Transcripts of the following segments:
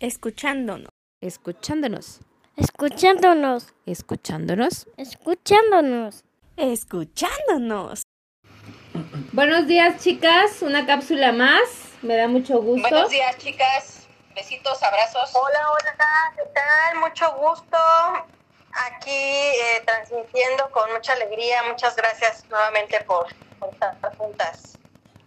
Escuchándonos. Escuchándonos. Escuchándonos. Escuchándonos. Escuchándonos. Escuchándonos. Buenos días, chicas. Una cápsula más. Me da mucho gusto. Buenos días, chicas. Besitos, abrazos. Hola, hola, ¿qué tal? Mucho gusto. Aquí eh, transmitiendo con mucha alegría. Muchas gracias nuevamente por, por estar juntas.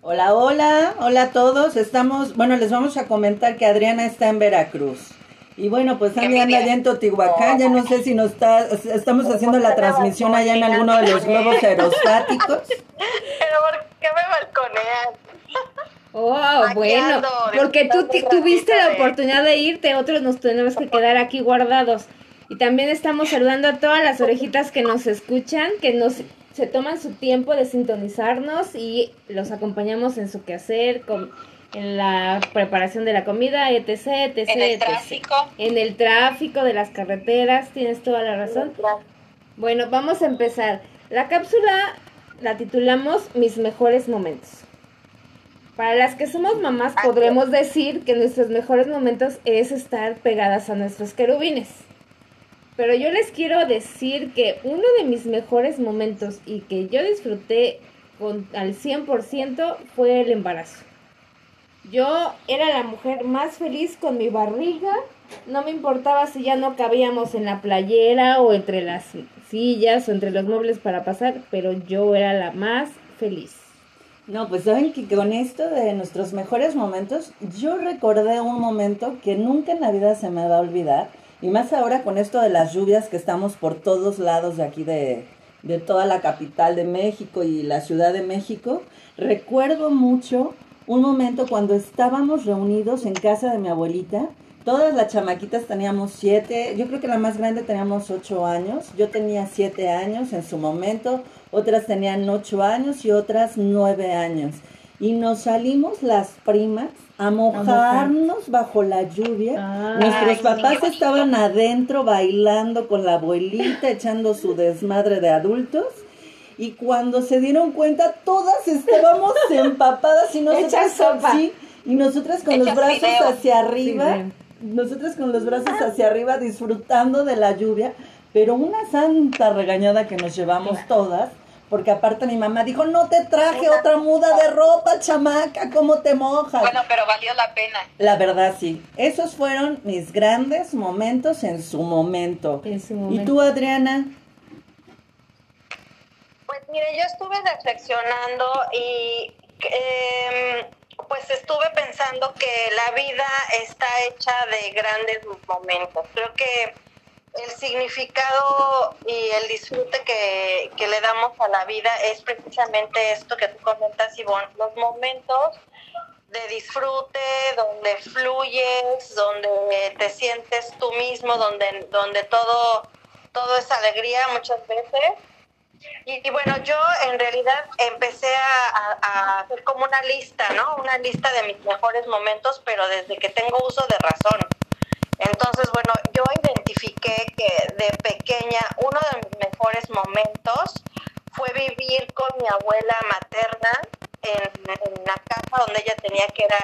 Hola, hola, hola a todos. Estamos, bueno, les vamos a comentar que Adriana está en Veracruz. Y bueno, pues Andy anda allá en Totihuacán, ya no sé si nos está, estamos haciendo la transmisión allá en alguno de los globos aerostáticos. Pero ¿por qué me balconean? Oh, bueno, porque tú tuviste la oportunidad de irte, otros nos tenemos que quedar aquí guardados. Y también estamos saludando a todas las orejitas que nos escuchan, que nos se toman su tiempo de sintonizarnos y los acompañamos en su quehacer, con, en la preparación de la comida, etc, etc, En el etc. tráfico. En el tráfico de las carreteras, tienes toda la razón. Bueno, vamos a empezar. La cápsula la titulamos Mis mejores momentos. Para las que somos mamás podremos decir que nuestros mejores momentos es estar pegadas a nuestros querubines. Pero yo les quiero decir que uno de mis mejores momentos y que yo disfruté con, al 100% fue el embarazo. Yo era la mujer más feliz con mi barriga. No me importaba si ya no cabíamos en la playera o entre las sillas o entre los muebles para pasar, pero yo era la más feliz. No, pues saben que con esto de nuestros mejores momentos, yo recordé un momento que nunca en la vida se me va a olvidar. Y más ahora con esto de las lluvias que estamos por todos lados de aquí de, de toda la capital de México y la Ciudad de México. Recuerdo mucho un momento cuando estábamos reunidos en casa de mi abuelita. Todas las chamaquitas teníamos siete, yo creo que la más grande teníamos ocho años, yo tenía siete años en su momento, otras tenían ocho años y otras nueve años. Y nos salimos las primas a mojarnos bajo la lluvia. Ay, Nuestros papás estaban adentro bailando con la abuelita, echando su desmadre de adultos. Y cuando se dieron cuenta, todas estábamos empapadas y nosotras, sopa. sí, y nosotras con los brazos hacia arriba, Sí, nosotras con los brazos hacia arriba disfrutando de la lluvia, pero una santa regañada que nos llevamos todas, porque aparte mi mamá dijo, no te traje otra muda de ropa, chamaca, ¿cómo te mojas? Bueno, pero valió la pena. La verdad sí, esos fueron mis grandes momentos en su momento. En su ¿Y momento. tú, Adriana? Pues mire, yo estuve reflexionando y em, pues estuve pensando que la vida está hecha de grandes momentos. Creo que el significado y el disfrute que, que le damos a la vida es precisamente esto que tú comentas, Ivonne, los momentos de disfrute, donde fluyes, donde te sientes tú mismo, donde, donde todo, todo es alegría muchas veces. Y, bueno, yo en realidad empecé a hacer como una lista, ¿no? Una lista de mis mejores momentos, pero desde que tengo uso de razón. Entonces, bueno, yo identifiqué que de pequeña uno de mis mejores momentos fue vivir con mi abuela materna en, en una casa donde ella tenía que era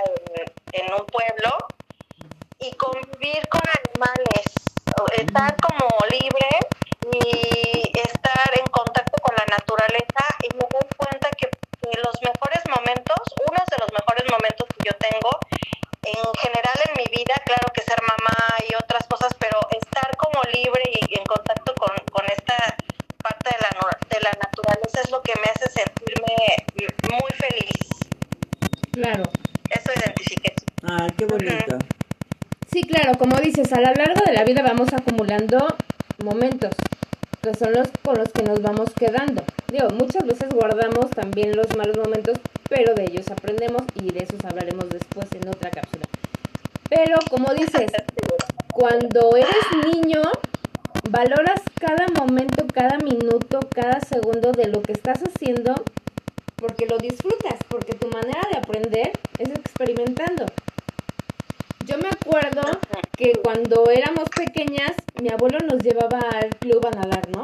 en, en un pueblo y convivir con animales, o estar como libre y estar en contacto con la naturaleza y me doy cuenta que, que los mejores momentos, uno de los mejores momentos que yo tengo en general en mi vida, claro que ser mamá y otras cosas, pero estar como libre y en contacto con, con esta parte de la, nu- de la naturaleza es lo que me hace sentirme muy feliz. Claro. Eso identifiqué. Ay, qué bonito. Sí, claro, como dices, a lo largo de la vida vamos acumulando momentos, que son los con los que nos vamos quedando. Digo, muchas veces guardamos también los malos momentos, pero de ellos aprendemos y de esos hablaremos después en otra cápsula. Pero como dices, cuando eres niño, valoras cada momento, cada minuto, cada segundo de lo que estás haciendo porque lo disfrutas, porque tu manera de aprender es experimentando. Yo me acuerdo que cuando éramos pequeñas, mi abuelo nos llevaba al club a nadar, ¿no?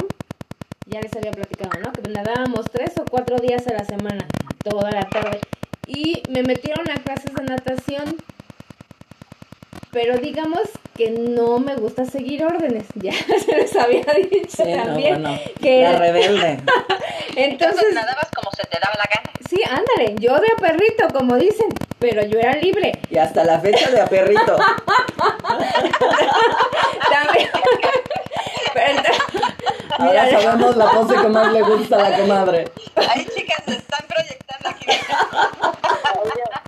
Ya les había platicado, ¿no? Que nadábamos tres o cuatro días a la semana, toda la tarde. Y me metieron a clases de natación. pero digamos que no me gusta seguir órdenes. Ya se les había dicho Sí, no, también bueno, que la rebelde. entonces Entonces nadabas como se te daba la gana. sí, ándale, yo de a perrito como dicen, pero yo era libre. Y hasta la fecha de a perrito. También. Ahora Mira, sabemos la pose que más le gusta a la comadre. Ahí chicas se están proyectando aquí.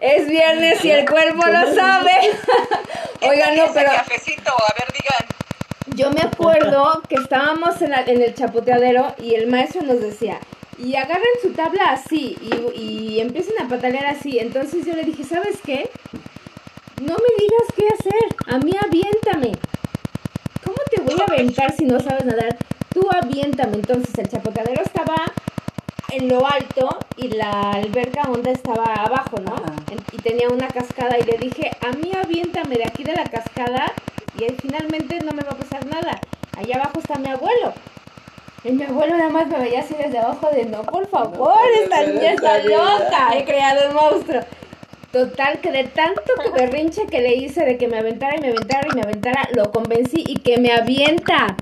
es viernes y el cuerpo lo sabe. Oigan, no, pero cafecito, a ver, digan. yo me acuerdo que estábamos en, la- en el chapoteadero y el maestro nos decía, y agarren su tabla así y, y empiecen a patalear así. Entonces yo le dije, ¿sabes qué? No me digas qué hacer, a mí aviéntame. ¿Cómo te voy a aventar si no sabes nadar? Tú aviéntame. Entonces el chapoteadero estaba en lo alto y la alberca honda estaba abajo, ¿no? Ajá. Y tenía una cascada y le dije, a mí aviéntame de aquí de la cascada y finalmente no me va a pasar nada. Allá abajo está mi abuelo. Y mi abuelo nada más me veía así desde abajo de, no, por favor, esta niña está esta vida". loca, he creado un monstruo. Total, que de tanto que berrinche que le hice de que me aventara y me aventara y me aventara, lo convencí y que me avienta.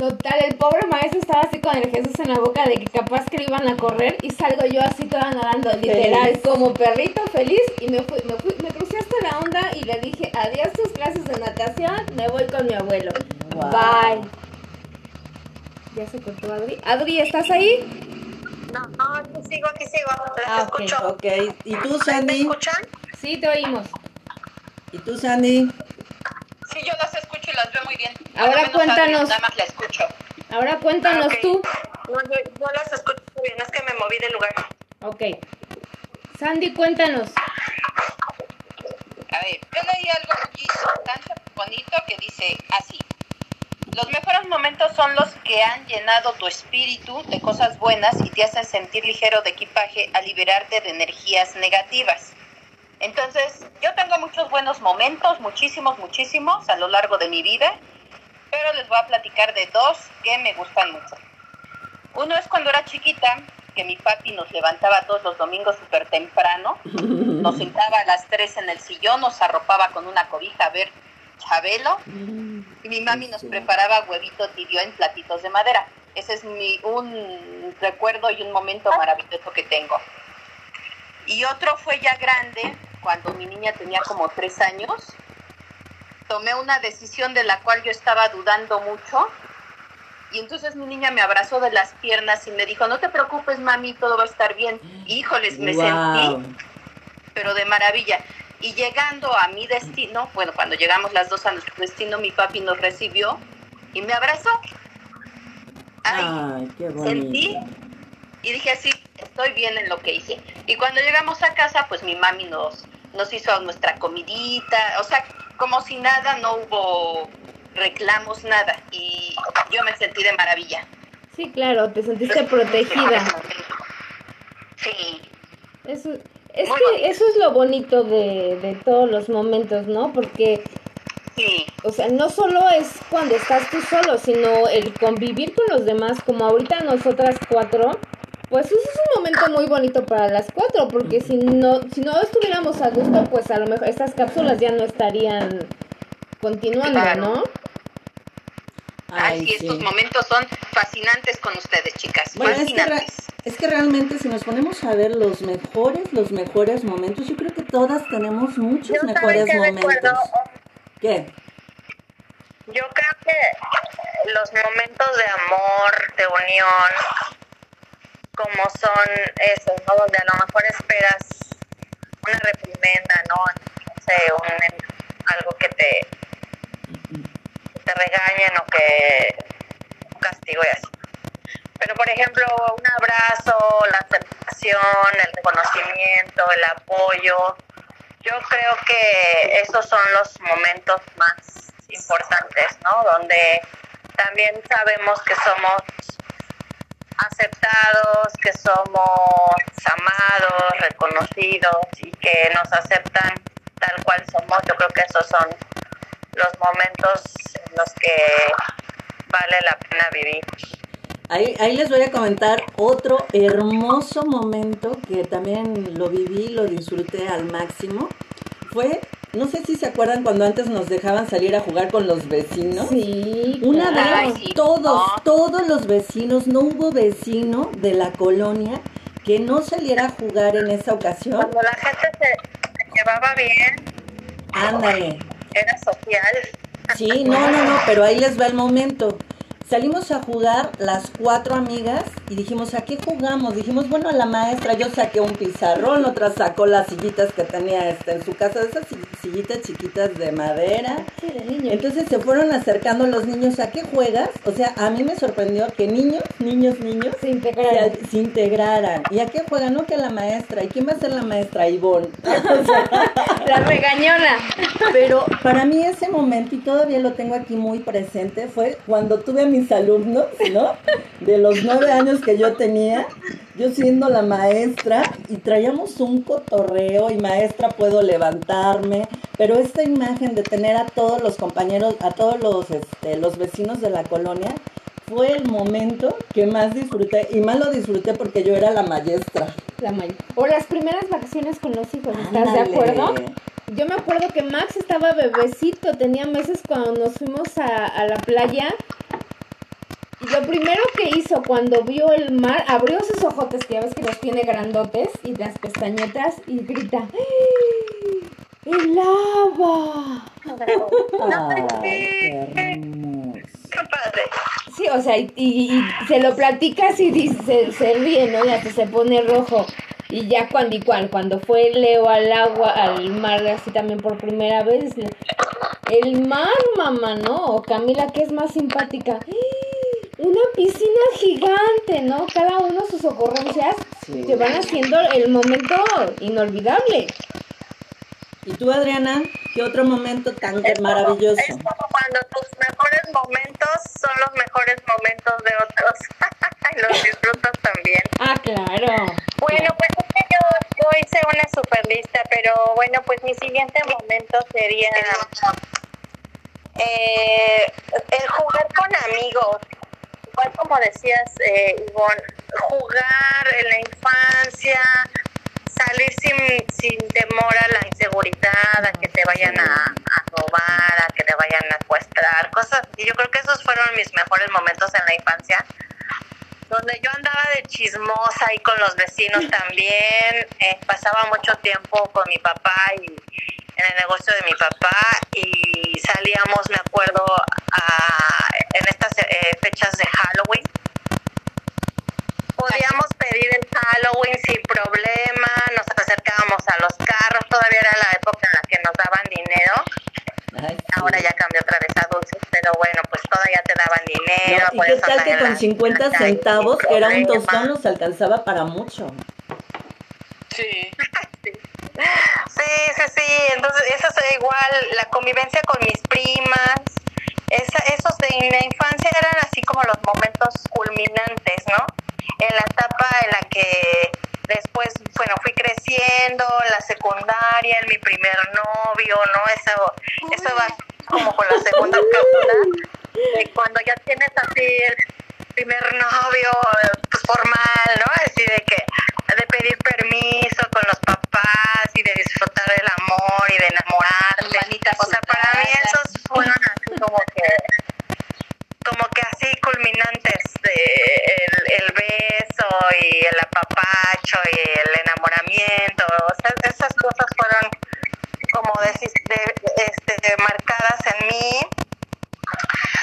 Total, el pobre maestro estaba así con el Jesús en la boca de que capaz que le iban a correr y salgo yo así toda nadando, literal, Feliz. como perrito feliz y me fui, me fui, me crucé hasta la onda y le dije adiós tus clases de natación, me voy con mi abuelo. Wow. Bye. Ya se cortó Adri. Adri, ¿estás ahí? No, no, aquí sigo, aquí sigo. Les Ah, escucho. Ok, ¿y tú, ¿Me Sandy? escuchan? Sí, te oímos. ¿Y tú, Sandy? Sí, yo las escucho y las veo muy bien. Ahora menos cuéntanos. Nada más la escucho. Ahora cuéntanos Ok. tú. No, yo, yo las escucho bien, es que me moví de lugar. Ok. Sandy, cuéntanos. A ver, yo leí algo aquí tan bonito que dice así. Los mejores momentos son los que han llenado tu espíritu de cosas buenas y te hacen sentir ligero de equipaje a liberarte de energías negativas. Entonces, yo tengo muchos buenos momentos, muchísimos, muchísimos a lo largo de mi vida, pero les voy a platicar de dos que me gustan mucho. Uno es cuando era chiquita, que mi papi nos levantaba todos los domingos súper temprano, nos sentaba a las 3 en el sillón, nos arropaba con una cobija a ver Chabelo y mi mami nos preparaba huevito tibio en platitos de madera. Ese es mi, un recuerdo y un momento maravilloso que tengo. Y otro fue ya grande, cuando mi niña tenía como tres años. Tomé una decisión de la cual yo estaba dudando mucho. Y entonces mi niña me abrazó de las piernas y me dijo, no te preocupes, mami, todo va a estar bien. Híjoles, me Wow. sentí pero de maravilla. Y llegando a mi destino, bueno, cuando llegamos las dos a nuestro destino, mi papi nos recibió y me abrazó. Ay, Ay, qué sentí bonito. Y dije, sí, estoy bien en lo que hice. Y cuando llegamos a casa, pues mi mami nos, nos hizo nuestra comidita, o sea, como si nada, no hubo reclamos, nada. Y yo me sentí de maravilla. Sí, claro, te sentiste protegida. Sí, Eso, es Muy que bonito. eso es lo bonito de, de todos los momentos, ¿no? Porque, sí, o sea, no solo es cuando estás tú solo, sino el convivir con los demás, como ahorita nosotras cuatro, pues eso es un momento muy bonito para las cuatro, porque si no, si no estuviéramos a gusto, pues a lo mejor estas cápsulas ya no estarían continuando, Claro. ¿no? Ay, Ay, sí, sí. estos momentos son fascinantes con ustedes, chicas. Bueno, es que, re- fascinantes. es que realmente si nos ponemos a ver los mejores, los mejores momentos, yo creo que todas tenemos muchos Yo mejores momentos. recuerdo, ¿Qué? yo creo que los momentos de amor, de unión, como son esos, ¿no? Donde a lo mejor esperas una reprimenda, ¿no? No sé, un, algo que te, te regañen o que un castigo y así. Pero, por ejemplo, un abrazo, la aceptación, el reconocimiento, el apoyo, yo creo que esos son los momentos más importantes, ¿no? Donde también sabemos que somos aceptados, que somos amados, reconocidos y que nos aceptan tal cual somos. Yo creo que esos son los momentos en los que vale la pena vivir. Ahí, ahí les voy a comentar otro hermoso momento que también lo viví, lo disfruté al máximo. Fue No sé si se acuerdan cuando antes nos dejaban salir a jugar con los vecinos. Sí, Una claro. Vez todos, no. todos los vecinos, no hubo vecino de la colonia que no saliera a jugar en esa ocasión. Cuando la gente se, se llevaba bien, Ándale. era social. Sí, no, no, no, pero ahí les va el momento. Salimos a jugar las cuatro amigas y dijimos, ¿a qué jugamos? Dijimos, bueno, a la maestra, yo saqué un pizarrón, otra sacó las sillitas que tenía este, en su casa, esas si- sillitas chiquitas de madera. Sí, de niño. Entonces se fueron acercando los niños, ¿a qué juegas? O sea, a mí me sorprendió que niños, niños, niños Se integraron. se, se integraran. ¿Y a qué juegan? No, que a la maestra. ¿Y quién va a ser la maestra? Ivonne. O sea, La regañona. pero para mí ese momento, y todavía lo tengo aquí muy presente, fue cuando tuve a mis alumnos, ¿no? De los nueve años que yo tenía, yo siendo la maestra, y traíamos un cotorreo, y maestra puedo levantarme, pero esta imagen de tener a todos los compañeros, a todos los, este, los vecinos de la colonia, fue el momento que más disfruté, y más lo disfruté porque yo era la maestra. La may- O las primeras vacaciones con los hijos, ¿estás de acuerdo? Yo me acuerdo que Max estaba bebecito, tenía meses cuando nos fuimos a, a la playa. Lo primero que hizo cuando vio el mar, abrió sus ojotes, que ya ves que los tiene grandotes, y las pestañetas, y grita, ¡Ah! ¡El lava! Ay, padre. Sí, o sea, y, y- y se lo platicas y dice, se, se ríe, ¿no? Y hasta se pone rojo. Y ya cuando igual, cuando fue Leo al agua, al mar, así también por primera vez, el mar, mamá, ¿no? O Camila, que es más simpática. ¡Ah! Una piscina gigante, ¿no? Cada uno sus ocurrencias Sí. que van haciendo el momento inolvidable. ¿Y tú, Adriana? ¿Qué otro momento tan Es como- maravilloso? Es como cuando tus mejores momentos son los mejores momentos de otros. y los disfrutas también. Ah, claro. Bueno, pues yo, yo hice una super lista, pero bueno, pues mi siguiente momento sería eh, el jugar con amigos. Igual como decías, eh, Ivonne, jugar en la infancia, salir sin, sin temor a la inseguridad, a que te vayan a, a robar, a que te vayan a secuestrar, cosas. Y yo creo que esos fueron mis mejores momentos en la infancia donde yo andaba de chismosa ahí con los vecinos también, eh, pasaba mucho tiempo con mi papá y en el negocio de mi papá y salíamos, me acuerdo, a- en estas eh, fechas de Halloween. Podíamos pedir el Halloween sin problema, nos acercábamos a los carros, todavía era la época en la que nos daban dinero, Ay, sí. ahora ya cambió otra vez a dulces, pero bueno, pues todavía te daban dinero. No, ¿Y qué podías tal andar que en con la- 50 en la calle sin centavos, que era un tostón, nos alcanzaba para mucho? Sí. Sí, sí, sí. Entonces, eso es igual, la convivencia con mis primas. Esa, esos de la infancia eran así como los momentos culminantes, ¿no? En la etapa en la que después, bueno, fui creciendo, la secundaria, en mi primer novio, ¿no? Eso, eso va como con la segunda cápsula. de cuando ya tienes así el primer novio eh, pues, formal, ¿no? Así de que de pedir permiso con los papás y de disfrutar del amor y de enamorarte. Manita o sea, para mí sudada. esos fueron así como que como que así culminantes de el, el beso y el apapacho y el enamoramiento, o sea, esas cosas fueron como decís, de, este, marcadas en mí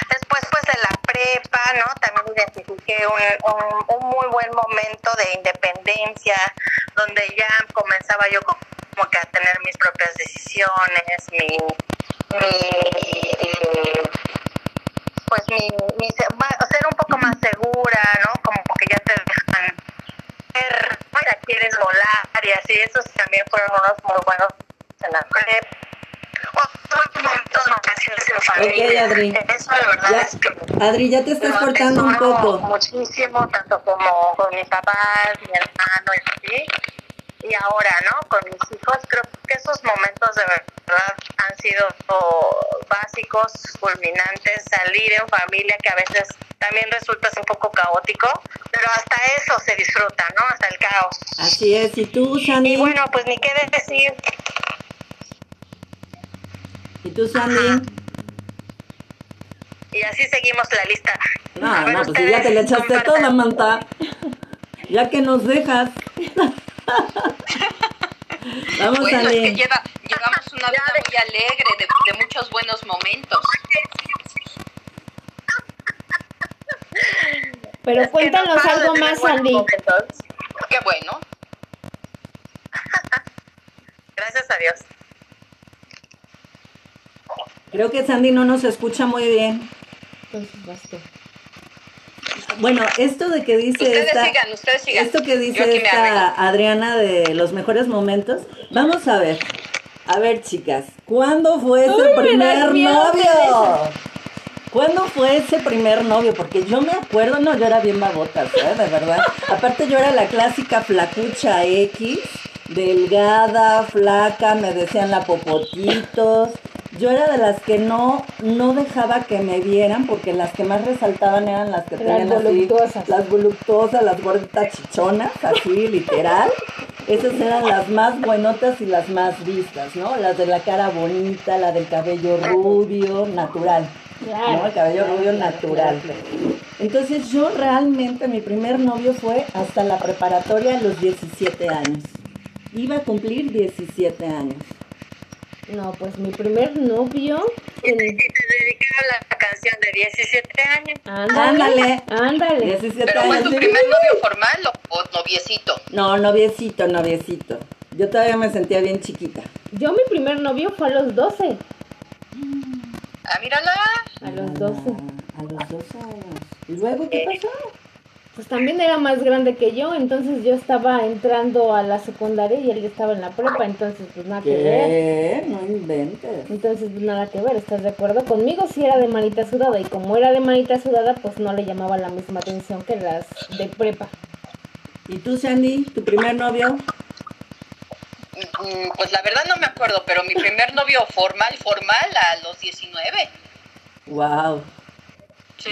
Después, pues de la prepa, ¿no? También identifiqué un, un, un muy buen momento de independencia, donde ya comenzaba yo como como que a tener mis propias decisiones, mi, mi pues mi, mi se- ma- ser un poco más segura, ¿no? Como que ya te dejan ver, ya quieres volar y así, esos también fueron unos muy buenos en la prepa. Otros momentos, vacaciones en familia. Adri. Eso la verdad Ya, es que Adri, ya te estás cortando un poco. Muchísimo, tanto como con mis papás, mi hermano y así. Y ahora, ¿no? Con mis hijos, creo que esos momentos de verdad han sido básicos, culminantes, salir en familia, que a veces también resulta un poco caótico, pero hasta eso se disfruta, ¿no? Hasta el caos. Así es. ¿Y tú, Shani? Y bueno, pues ni qué decir. tú, Sandy? Y así seguimos la lista. No, A no, pues si ya te le echaste compartan. toda, Manta. Ya que nos dejas. Vamos, Bueno, es que Sandy. lleva, llevamos una vida muy alegre, de, de muchos buenos momentos. Pero Es no cuéntanos algo más, Sandy. momentos. Qué bueno. Gracias a Dios. Creo que Sandy no nos escucha muy bien. Entonces vas tú. Bueno, esto de que dice Ustedes esta, sigan, ustedes sigan. esto que dice esta Adriana de los mejores momentos, vamos a ver. A ver, chicas, ¿cuándo fue ese primer novio? ¿Cuándo fue ese primer novio? Porque yo me acuerdo, no, yo era bien babota, ¿eh? De verdad. Aparte yo era la clásica flacucha X, delgada, flaca, me decían la popotitos. Yo era de las que no, no dejaba que me vieran porque las que más resaltaban eran las que Las tenían así, voluptuosas. las voluptuosas, las gorditas chichonas, así literal. Esas eran las más buenotas y las más vistas, ¿no? Las de la cara bonita, la del cabello rubio, natural. Claro. ¿no? El cabello rubio natural. Entonces yo realmente mi primer novio fue hasta la preparatoria a los 17 años. Iba a cumplir 17 años. No, pues mi primer novio. Y te, y te dedicaron la canción de 17 años. Ándale. Ándale. 17 ¿Pero fue años. tu primer novio formal o, o noviecito? No, noviecito, noviecito. Yo todavía me sentía bien chiquita. Yo mi primer novio fue a los 12. Ah, mírala. A los 12. Ah, a los 12 años. ¿Y luego qué pasó? Pues también era más grande que yo, entonces yo estaba entrando a la secundaria y él estaba en la prepa, entonces pues nada que ver. ¿Qué? No inventes. Entonces pues, nada que ver, ¿estás de acuerdo? Conmigo sí era de manita sudada y como era de manita sudada pues no le llamaba la misma atención que las de prepa. ¿Y tú, Sandy, tu primer novio? Mm, Pues la verdad no me acuerdo, pero mi primer novio formal, formal, a los 19. Wow. Sí.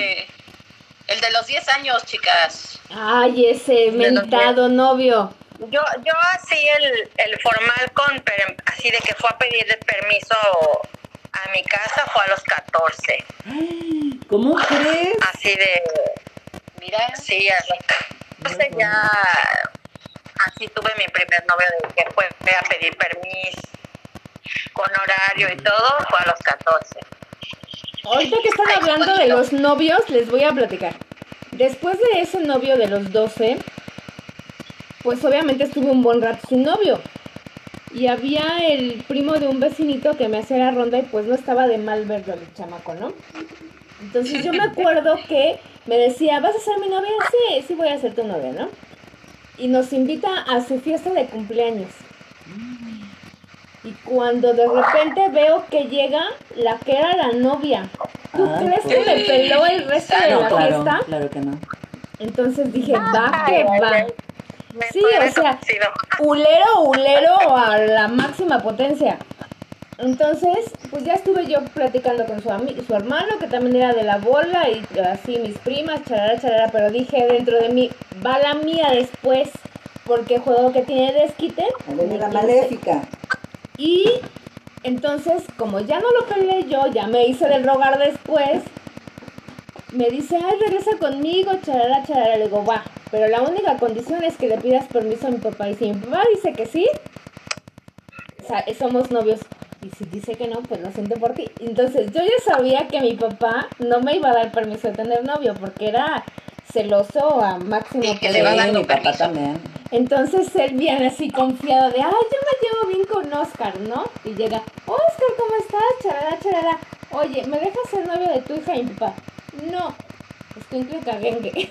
El de los 10 años, chicas. Ay, ese mentado novio. Yo, yo así el, el formal con, per- así de que fue a pedir permiso a mi casa fue a los 14. ¿Cómo crees? Así de, Mira. sí, a los 14 ya, así tuve mi primer novio de que fue a pedir permiso con horario y todo, fue a los 14. Ahorita que están hablando de los novios, les voy a platicar. Después de ese novio de los 12, pues obviamente estuve un buen rato sin novio. Y había el primo de un vecinito que me hacía la ronda y pues no estaba de mal verlo el chamaco, ¿no? Entonces yo me acuerdo que me decía, ¿vas a ser mi novia? Sí, sí voy a ser tu novia, ¿no? Y nos invita a su fiesta de cumpleaños. Y cuando de repente veo que llega la que era la novia, ¿tú Ah, crees que me peló el resto de No, la claro, fiesta? claro que no. Entonces dije, va que va. Me Sí, o sea. Hulero, hulero a la máxima potencia. Entonces, pues ya estuve yo platicando con su, su hermano, que también era de la bola, y así mis primas, charara, charara, pero dije dentro de mí, va la mía después, porque juego que tiene desquite. La maléfica. Y entonces, como ya no lo peleé yo, ya me hice del rogar después, me dice, ay, regresa conmigo, charara, charara. Le digo, va, pero la única condición es que le pidas permiso a mi papá. Y si mi papá dice que sí, sea, somos novios. Y si dice que no, pues lo siento por ti. Entonces, yo ya sabía que mi papá no me iba a dar permiso de tener novio, porque era celoso a máximo Sí, que le va dando mi papá también. Entonces él viene así confiado de, ay, yo me llevo bien con Oscar, ¿no? Y llega, Oscar, ¿cómo estás? Charara, charara. Oye, ¿me dejas ser novio de tu hija y mi papá? No, estoy en cagengue.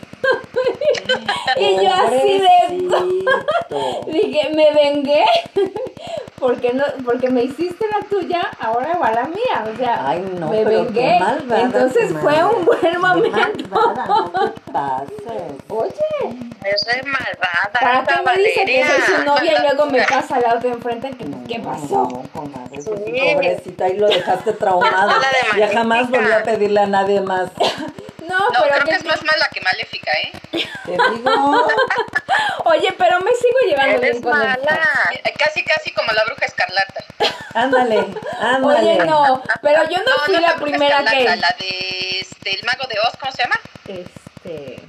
y yo así de... Dije, me vengué porque no, porque me hiciste la tuya, ahora va la mía, o sea, Ay, no, me vengué. malvada, Entonces fue un buen momento. malvada, no. Oye, Eso es malvada. ¿para qué me dice que soy su novia y luego me pasa al auto de enfrente? ¿Qué, ¿Qué pasó? No, comadre, pues, Sí. pobrecita, ahí lo dejaste de Ya jamás volvió a pedirle a nadie más. No, No, pero creo que- que es más mala que maléfica, ¿eh? Te digo, Oye, pero me sigo llevando Eres bien con mala. Eh, Casi, casi como la bruja escarlata. ándale, ándale. Oye, no, pero yo no, No, fui no la primera que... La de este, el mago de Oz, ¿cómo se llama? Este,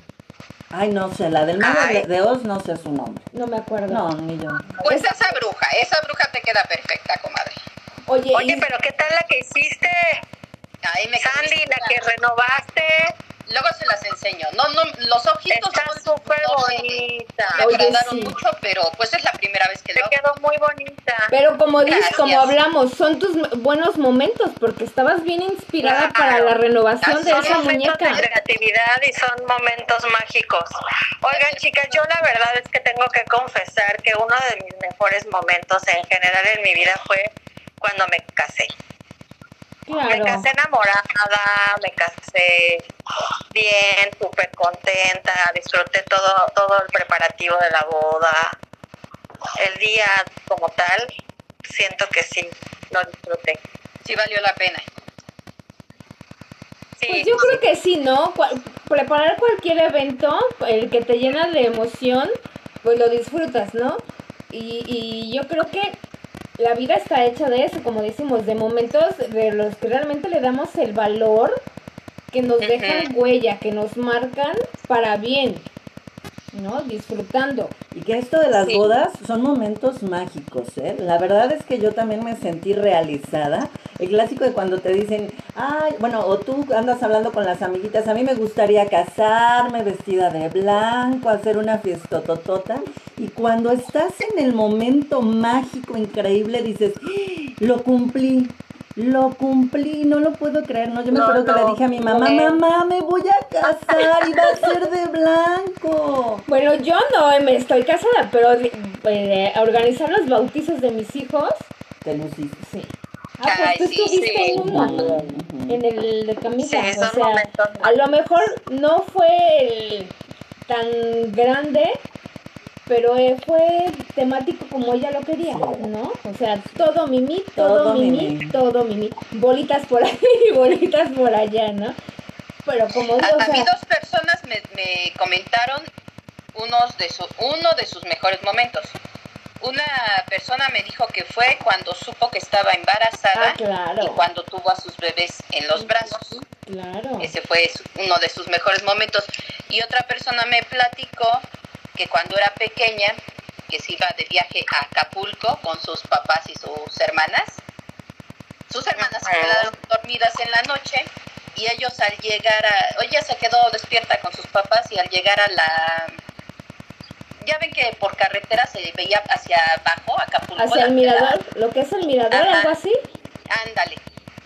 Ay, no sé, la del mago Ay. de, de Oz no sé su nombre. no me acuerdo. No, ni yo. Pues esa bruja, esa bruja te queda perfecta, comadre. Oye, Oye, y- pero ¿qué tal la que hiciste? Ahí me Sandy, la que renovaste, Luego se las enseño. No, no, los ojitos está no- súper no bonita. Me agradaron sí. mucho, pero pues es la primera vez que Te lo hago. quedó muy bonita. Pero como dices, Gracias. como hablamos, son tus buenos momentos porque estabas bien inspirada Claro. para la renovación de son esa momentos muñeca. de creatividad y son momentos mágicos. Oigan, chicas, yo la verdad es que tengo que confesar que uno de mis mejores momentos en general en mi vida fue cuando me casé. Me casé enamorada, me casé bien, súper contenta, disfruté todo, todo el preparativo de la boda. El día como tal, siento que sí, lo disfruté. Sí valió la pena. Sí, Pues yo creo que sí, ¿no? Preparar cualquier evento, el que te llena de emoción, pues lo disfrutas, ¿no? Y, y yo creo que la vida está hecha de eso, como decimos, de momentos de los que realmente le damos el valor, que nos dejan huella, que nos marcan para bien, ¿no? Disfrutando. Y que esto de las Sí. bodas son momentos mágicos, ¿eh? La verdad es que yo también me sentí realizada. El clásico de cuando te dicen, ay, bueno, o tú andas hablando con las amiguitas, a mí me gustaría casarme vestida de blanco, hacer una fiestototota. Y cuando estás en el momento mágico, increíble, dices, ¡Ah! lo cumplí. Lo cumplí, no lo puedo creer, ¿no? Yo me No, acuerdo que le dije a mi mamá, mamá, me voy a casar y va a ser de blanco. Bueno, yo no me estoy casada, pero eh, a organizar los bautizos de mis hijos, Te luciste. sí. Ah, pues Ay, tú sí, estuviste sí. en en el de camisa. Sí, o sea, momentos a lo mejor no fue el tan grande, pero eh, fue temático como ella lo quería, ¿no? O sea, todo mimi, todo, Todo mimi, mimi. todo mimi, bolitas por ahí y bolitas por allá, ¿no? Pero como digo, A, o a mí dos personas me, me comentaron unos de su, uno de sus mejores momentos. Una persona me dijo que fue cuando supo que estaba embarazada ah, claro, y cuando tuvo a sus bebés en los brazos. claro. Ese fue su- uno de sus mejores momentos. Y otra persona me platicó que cuando era pequeña, que se iba de viaje a Acapulco con sus papás y sus hermanas, sus hermanas se quedaron dormidas en la noche y ellos al llegar a, ella se quedó despierta con sus papás y al llegar a la, ya ven que por carretera se veía hacia abajo, Acapulco. Hacia el mirador, lo que es el mirador, Ajá. algo así. Ándale.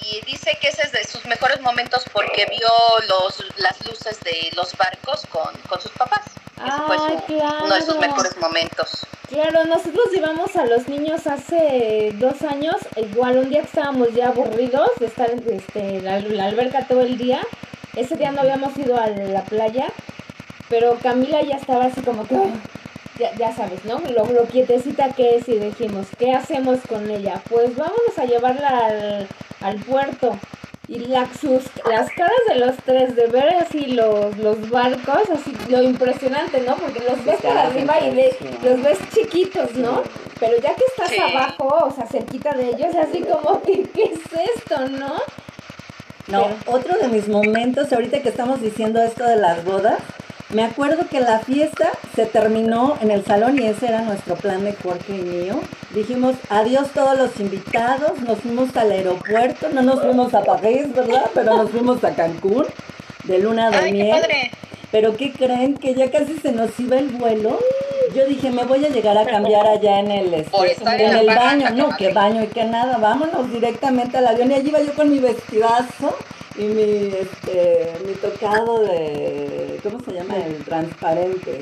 Y dice que ese es de sus mejores momentos porque vio los, las luces de los barcos con, con sus papás. Ese fue Ay, su- uno de sus claro. mejores momentos. Claro, nosotros llevamos a los niños hace dos años, igual un día que estábamos ya aburridos de estar en este, la, la alberca todo el día, ese día no habíamos ido a la playa, pero Camila ya estaba así como que, "Oh", ya, ya sabes, ¿no? Lo, lo quietecita que es y dijimos, ¿qué hacemos con ella? Pues vámonos a llevarla al, al puerto. Y la, sus, las caras de los tres, de ver así los, los barcos, así lo impresionante, ¿no? Porque los ves por Caras arriba y de, los ves chiquitos, ¿no? Pero ya que estás Sí. abajo, o sea, cerquita de ellos, así como que, ¿qué es esto, no? No, otro de mis momentos, ahorita que estamos diciendo esto de las bodas, me acuerdo que la fiesta se terminó en el salón y ese era nuestro plan de Jorge y mío. Dijimos adiós todos los invitados, nos fuimos al aeropuerto, no nos fuimos a París, ¿verdad? Pero nos fuimos a Cancún de luna de Ay, qué miel. padre. Pero ¿qué creen? Que ya casi se nos iba el vuelo. Yo dije, me voy a llegar a cambiar allá en el, este, en el baño. No, qué baño y qué nada. Vámonos directamente al avión. Y allí iba yo con mi vestidazo y mi, este, mi tocado de, ¿cómo se llama? El transparente.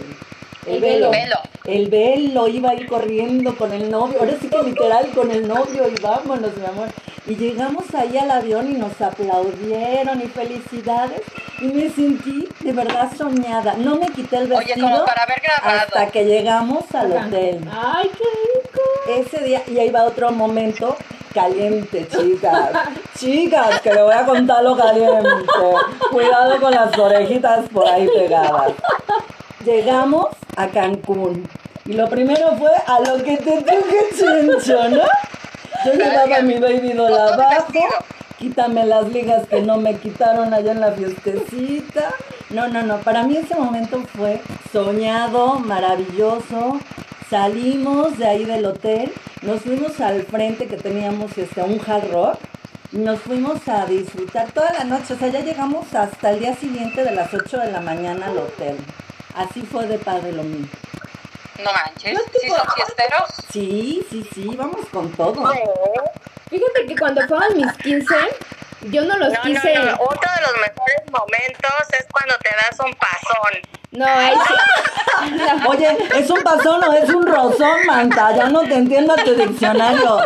El velo. Velo. El velo, iba a ir corriendo con el novio, ahora sí que literal con el novio y vámonos, mi amor. Y llegamos ahí al avión y nos aplaudieron y felicidades y me sentí de verdad soñada. No me quité el Oye, vestido como para haber grabado. hasta que llegamos al hotel. Ay, qué rico. Ese día, y ahí va otro momento, caliente, chicas. Chicas, que le voy a contar lo caliente. Cuidado con las orejitas por ahí pegadas. Llegamos a Cancún. Y lo primero fue a lo que te toque, chencho, ¿no? Yo llevaba a mi baby doll abajo. Quítame las ligas que no me quitaron allá en la fiestecita. No, no, no. Para mí ese momento fue soñado, maravilloso. Salimos de ahí del hotel, nos fuimos al frente que teníamos este, un hard rock. y Nos fuimos a disfrutar toda la noche, o sea, ya llegamos hasta el día siguiente de las 8 de la mañana al hotel. Así fue de padre lo mío. No manches. ¿Sí son fiesteros? Sí, sí, sí, vamos con todo. Fíjate que cuando fueron mis 15, yo no los No, quise. no, no. Otro de los mejores momentos es cuando te das un pasón. No, ahí sí. No. Oye, ¿es un pasón o es un rozón, manta? Ya no te entiendo tu diccionario.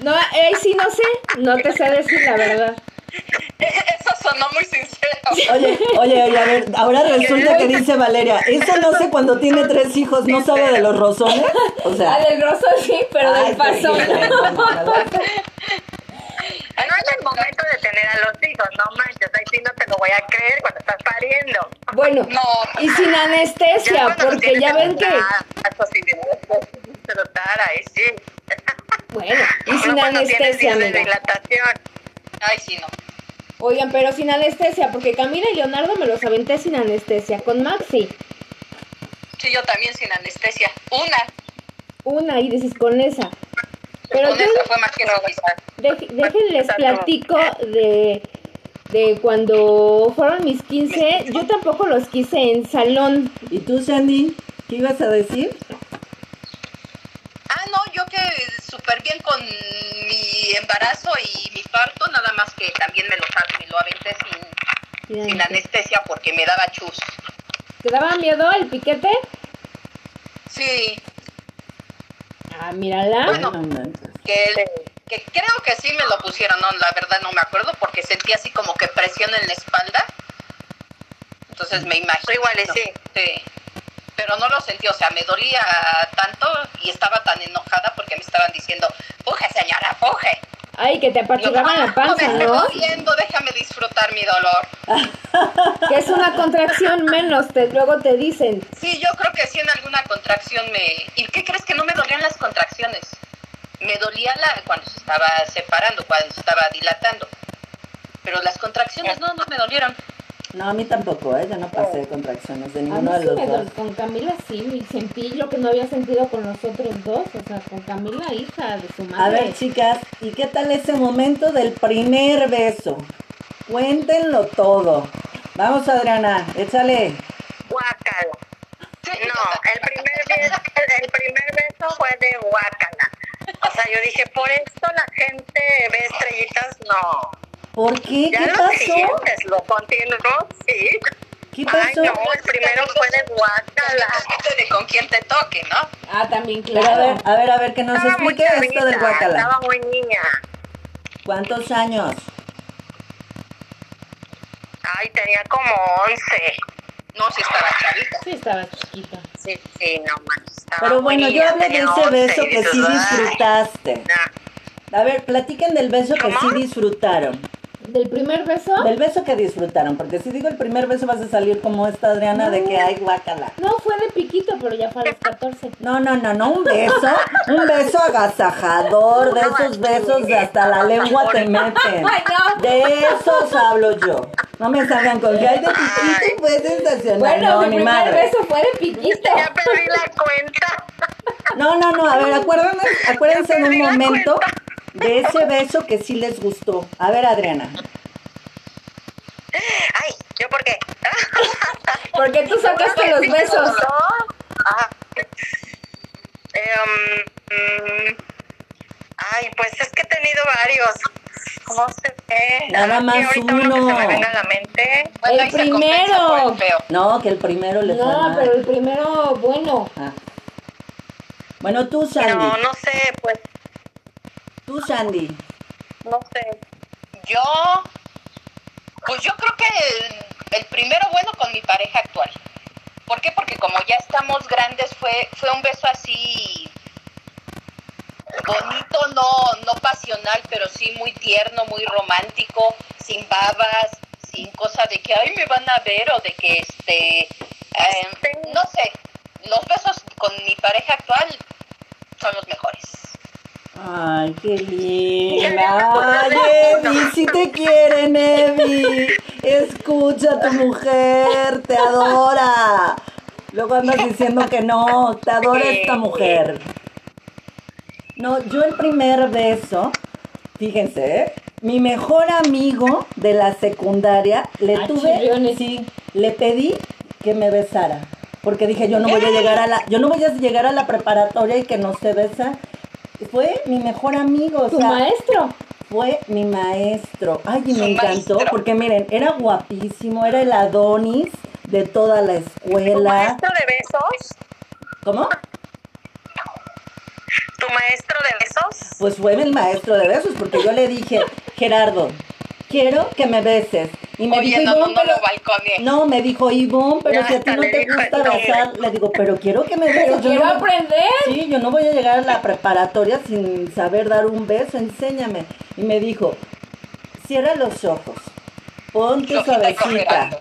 No, ahí sí no sé. No te sé decir la verdad. Eso sonó muy sincero. Oye, oye, oye, a ver, ahora resulta que dice Valeria, eso no sé cuando tiene tres hijos, ¿no sabe de los rozones? O sea... Ah, del roso sí, pero ay, del pasón. No es el momento de tener a los hijos, no manches. Ahí sí no te lo voy a creer cuando estás pariendo. Bueno, No. y sin anestesia, porque ya en ven que. ahí sí. Bueno, y No sin anestesia, amiga. dilatación. Ay, sí, no. Oigan, pero sin anestesia, porque Camila y Leonardo me los aventé sin anestesia. Con Maxi, Sí, yo también sin anestesia. Una. una y dices con esa. Pero Con yo esa fue más que. Dej- déjenles platico de, de cuando fueron mis 15. Yo tampoco los quise en salón. ¿Y tú, Sandy? ¿Qué ibas a decir? Ah, no, yo que súper bien con mi embarazo y mi parto, nada más que también me lo, me lo aventé sin, sin anestesia porque me daba chus. ¿Te daba miedo el piquete? Sí, Ah, mírala. Bueno. No que, que creo que sí me lo pusieron, no, la verdad no me acuerdo porque sentí así como que presión en la espalda. Entonces me imagino. Igual y sí. Sí. Pero no lo sentí, o sea, me dolía tanto y estaba tan enojada porque me estaban diciendo, puje señora, puje. Ay, que te apachurraban "Ah, la panza, no me ¿no? estoy doliendo, déjame disfrutar mi dolor. Que es una contracción menos, te, luego te dicen. Sí, yo creo que sí en alguna contracción me... ¿Y qué crees que no me dolían las contracciones? Me dolía la cuando se estaba separando, cuando se estaba dilatando. Pero las contracciones no, no me dolieron. No, a mí tampoco, ¿eh? Yo no pasé contracciones de A mí ninguno de sí los me dos. con Camila sí, y sentí lo que no había sentido con los otros dos, o sea, con Camila, hija de su A madre. ver, chicas, ¿y qué tal ese momento del primer beso? Cuéntenlo todo. Vamos, Adriana, échale. Guácala. Sí, No, el primer, beso, el primer beso fue de guácala. O sea, yo dije, por esto la gente ve estrellitas, no. ¿Por qué? Ya ¿Qué lo pasó? siguientes, lo continuó, sí. ¿Qué Ay, pasó? no, el primero fue de. Depende de con quién te toque, ¿no? Ah, también, Pero a claro. ver, a ver, a ver, que nos Estaba explique esto del guacala. Estaba muy niña. ¿Cuántos años? Ay, tenía como 11. No, si estaba chavita. Sí, estaba chiquita. Sí, sí, no manches. estaba Pero bueno, yo hablo de ese 11 beso que sí "Ay, disfrutaste. no". A ver, platiquen del beso que ¿Cómo? sí disfrutaron. ¿Del primer beso? Del beso que disfrutaron, porque si digo el primer beso vas a salir como esta Adriana de que hay guacala. No, fue de piquito, pero ya fue a los 14. No, no, no, no, un beso, un beso agasajador, de esos besos de hasta la lengua te meten. Ay, no. De esos hablo yo. No me salgan con que hay de piquito pues sensacional. Bueno, no, mi primer madre. beso fue de piquito. Ya perdí la cuenta. No, no, no, a ver, acuérdense, acuérdense en un momento cuenta. De ese beso que sí les gustó. A ver, Adriana. Ay, ¿yo por qué? Porque tú sacaste los besos. Ah. Em, mm, ay, pues es que he tenido varios. ¿Cómo se ve? Nada Aquí más uno que se me venga a la mente. El se compensa primero. el feo. No, que el primero le No, mal. pero el primero, bueno. Ah. Bueno, tú, Sandy. No, no sé, pues, Tú, Sandy. no sé. Yo, pues yo creo que el, el primero bueno con mi pareja actual. ¿Por qué? Porque como ya estamos grandes, fue, fue un beso así bonito, no, no pasional, pero sí muy tierno, muy romántico, sin babas, sin cosa de que, ay, me van a ver o de que, este, eh, no sé, los besos con mi pareja actual son los mejores. Ay, qué linda. Ay, Evi, si te quieren, Evi. Escucha a tu mujer, te adora. Luego andas diciendo que no, te adora esta mujer. No, yo el primer beso, fíjense, ¿eh? mi mejor amigo de la secundaria, le Ah, tuve, chillones. sí, le pedí que me besara. Porque dije, yo no voy a llegar a la, yo no voy a llegar a la preparatoria y que no se besa. Fue mi mejor amigo, o Tu sea, maestro. fue mi maestro. Ay, y me encantó maestro. porque miren, era guapísimo, era el Adonis de toda la ¿Tu escuela. maestro de besos? ¿Cómo? ¿Tu maestro de besos? Pues fue el maestro de besos porque yo le dije, Gerardo, quiero que me beses. Y me Oye, dijo, no, no, me dijo, Ivonne, pero Ya si a ti no te gusta besar, le digo, pero quiero que me beses. Yo quiero no- aprender. Sí, yo no voy a llegar a la preparatoria sin saber dar un beso, enséñame. Y me dijo, cierra los ojos, ponte suavecita,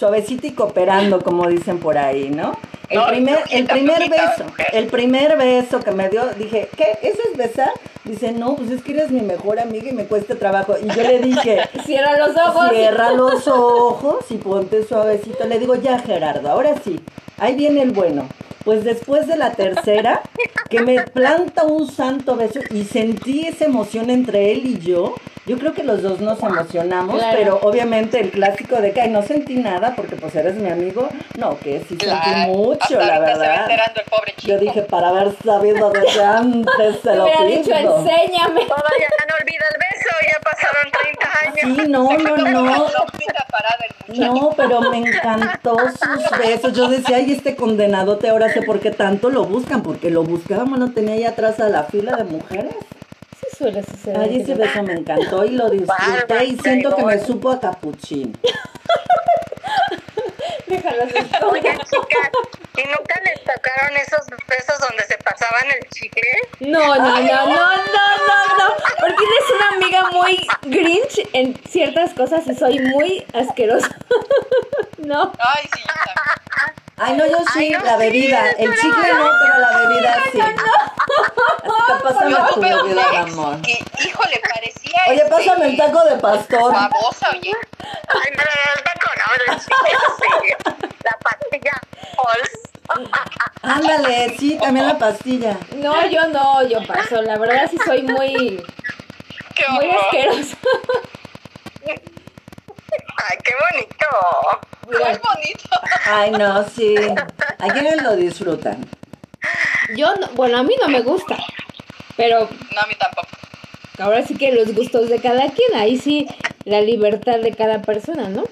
suavecita y cooperando, como dicen por ahí, ¿no? El No, primer, el primer beso, mujer. el primer beso que me dio, dije, ¿qué? ¿Eso es besar? Dice, no, pues es que eres mi mejor amiga y me cuesta trabajo. Y yo le dije, Cierra los ojos. Cierra los ojos y ponte suavecito. Le digo, ya Gerardo, ahora sí, ahí viene el bueno. Pues después de la tercera, que me planta un santo beso y sentí esa emoción entre él y yo. Yo creo que los dos nos emocionamos, Claro. pero obviamente el clásico de que "Ay, no sentí nada porque pues eres mi amigo. No, que sí sentí mucho, hasta la se verdad. enterando el pobre chico. Yo dije, para haber sabido desde antes se lo hubiera dicho, pido. enséñame. Todavía no olvida el beso, ya pasaron 30 años. Sí, no, Se no, no. No, pero me encantó sus besos. Yo decía, ay, este condenadote, ahora sé por qué tanto lo buscan, porque lo buscábamos, no tenía ahí atrás a la fila de mujeres. Suele suceder. Ay, ese beso me encantó y lo disfruté y siento que me supo a capuchín. Oye, chicas, ¿y nunca les tocaron esos besos donde se pasaban el chicle? No, no, no, no, no, no, no. Porque eres una amiga muy grinch en ciertas cosas y soy muy asquerosa. No. Ay, sí, yo también. Ay, no, yo sí, Ay, no, la sí, bebida. El chicle no, pero la bebida sí. Así que pásame Yo tu un bebida, ex amor. que, híjole, parecía Oye, este, pásame el taco de pastor. babosa, oye. Ay, no, no, no, taco, sí. La pastilla. Ándale, sí, también la pastilla. No, yo no, yo paso. La verdad sí soy muy, Qué muy horror. asquerosa. Ay, qué bonito. Muy bonito. Ay, no, sí. ¿A quiénes lo disfrutan? Yo, no, bueno, a mí no me gusta. Pero No, a mí tampoco. ahora sí que los gustos de cada quien, ahí sí la libertad de cada persona, ¿no?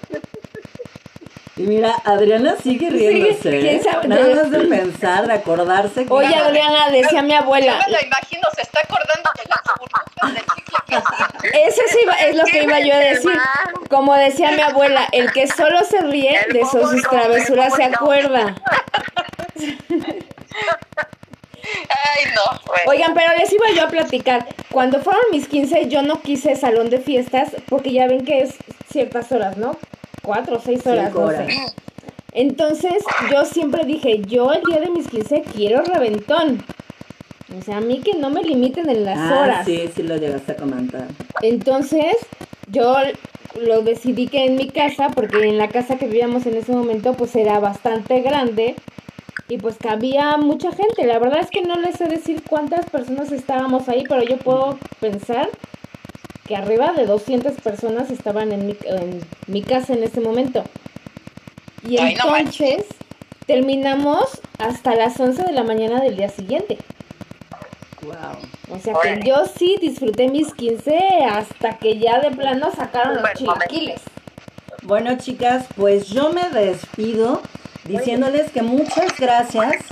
Y mira, Adriana sigue riéndose. ¿quién ¿eh? sabe? Nada más de pensar, de acordarse. que- Oye, Adriana, decía mi Yo abuela, me la imagino, se está acordando de las burbujas de chicle que hacía. Eso sí es lo que iba yo a decir. Como decía mi abuela, el que solo se ríe El de sus no, travesuras se acuerda. Ay, no. Bueno. Oigan, pero les iba yo a platicar. Cuando fueron mis 15, yo no quise salón de fiestas porque ya ven que es ciertas horas, ¿no? Cuatro o seis horas, Cinco no horas. sé. Entonces, yo siempre dije, yo el día de mis 15 quiero reventón. O sea, a mí que no me limiten en las Ah, horas. sí, sí lo llegaste a comentar. Entonces, yo lo decidí que en mi casa, porque en la casa que vivíamos en ese momento, pues era bastante grande y pues cabía mucha gente. La verdad es que no les sé decir cuántas personas estábamos ahí, pero yo puedo pensar que arriba de 200 personas estaban en mi, en mi casa en ese momento. Y Ay, no entonces terminamos hasta las 11 de la mañana del día siguiente. Wow. O sea que yo sí disfruté mis 15 hasta que ya de plano sacaron los chilaquiles. Bueno, chicas, pues yo me despido diciéndoles que muchas gracias.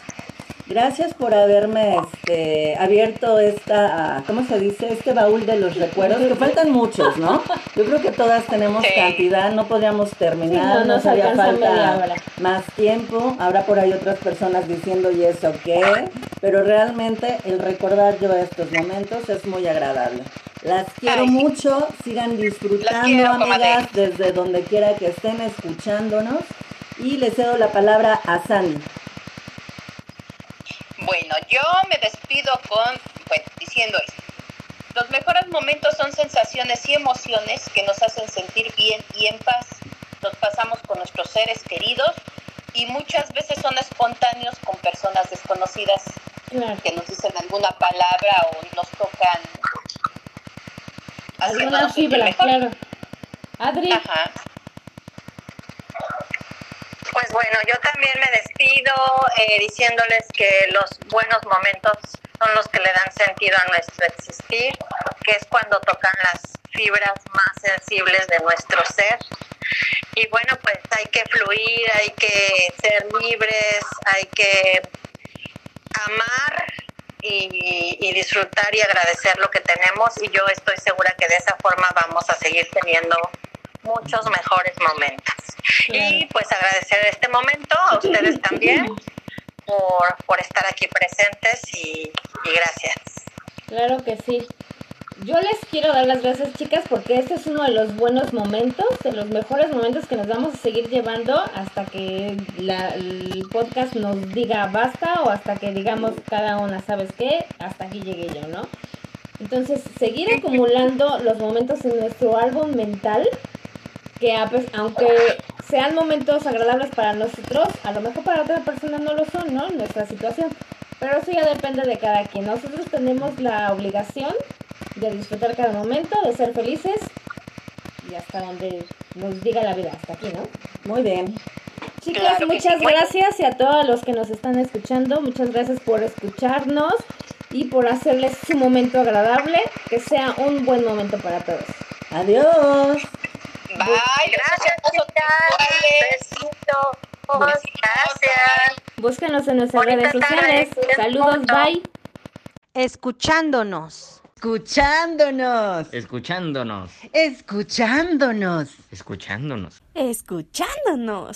Gracias por haberme este, abierto esta, ¿cómo se dice? Este baúl de los recuerdos, que faltan muchos, ¿no? Yo creo que todas tenemos Sí. cantidad, no podríamos terminar, Sí, no, nos media falta más tiempo. Habrá por ahí otras personas diciendo, ¿y eso qué? pero realmente el recordar yo estos momentos es muy agradable. Las quiero Ay, mucho, sigan disfrutando, quiero, comadre. amigas, desde donde quiera que estén escuchándonos. Y les cedo la palabra a Sandy. Bueno, yo me despido con, bueno, diciendo esto. Los mejores momentos son sensaciones y emociones que nos hacen sentir bien y en paz. Los pasamos con nuestros seres queridos y muchas veces son espontáneos con personas desconocidas que nos dicen alguna palabra o nos tocan haciéndonos fibra, mejor. claro. Adri, Ajá. Pues bueno, yo también me despido eh, diciéndoles que los buenos momentos son los que le dan sentido a nuestro existir, que es cuando tocan las fibras más sensibles de nuestro ser. Y bueno, pues hay que fluir, hay que ser libres, hay que amar y, y disfrutar y agradecer lo que tenemos y yo estoy segura que de esa forma vamos a seguir teniendo muchos mejores momentos. Y pues agradecer este momento a ustedes también por, por estar aquí presentes y, y gracias. claro que sí. Yo les quiero dar las gracias, chicas, porque este es uno de los buenos momentos, de los mejores momentos que nos vamos a seguir llevando hasta que la- el podcast nos diga basta o hasta que digamos cada una, ¿sabes qué? Hasta aquí llegué yo, ¿no? Entonces, seguir acumulando los momentos en nuestro álbum mental, que aunque sean momentos agradables para nosotros, a lo mejor para otra persona no lo son, ¿no? Nuestra situación. Pero eso ya depende de cada quien. Nosotros tenemos la obligación de disfrutar cada momento, de ser felices y hasta donde nos diga la vida, hasta aquí, ¿no? Muy bien. Chicas, Claro muchas sí. Gracias y a todos los que nos están escuchando, muchas gracias por escucharnos y por hacerles su momento agradable, que sea un buen momento para todos. Adiós. Bye. Gracias, chicas. Besitos. Gracias. Búsquenos en nuestras Bonita redes sociales. Saludos, bye. Escuchándonos. Escuchándonos. Escuchándonos. Escuchándonos. Escuchándonos. Escuchándonos.